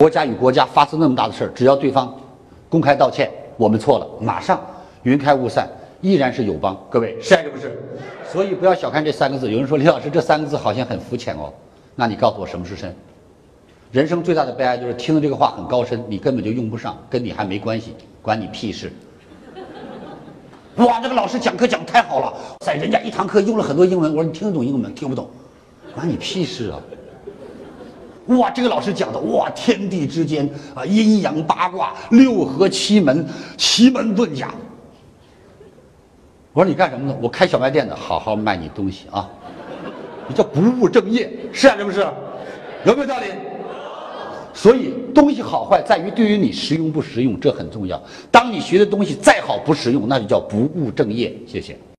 国家与国家发生那么大的事儿，只要对方公开道歉，我们错了，马上云开雾散，依然是友邦。各位是还是不是？所以不要小看这三个字。有人说李老师这三个字好像很肤浅哦，那你告诉我什么是深？人生最大的悲哀就是听了这个话很高深，你根本就用不上，跟你还没关系，关你屁事。哇，这个老师讲课讲太好了，在人家一堂课用了很多英文，我说你听得懂英文？听不懂，关你屁事啊！哇，这个老师讲的哇，天地之间啊，阴阳八卦、六合七门、奇门遁甲。我说你干什么呢？我开小卖店的，好好卖你东西啊！你叫不务正业，是啊，是不是？有没有道理？所以东西好坏在于对于你实用不实用，这很重要。当你学的东西再好不实用，那就叫不务正业。谢谢。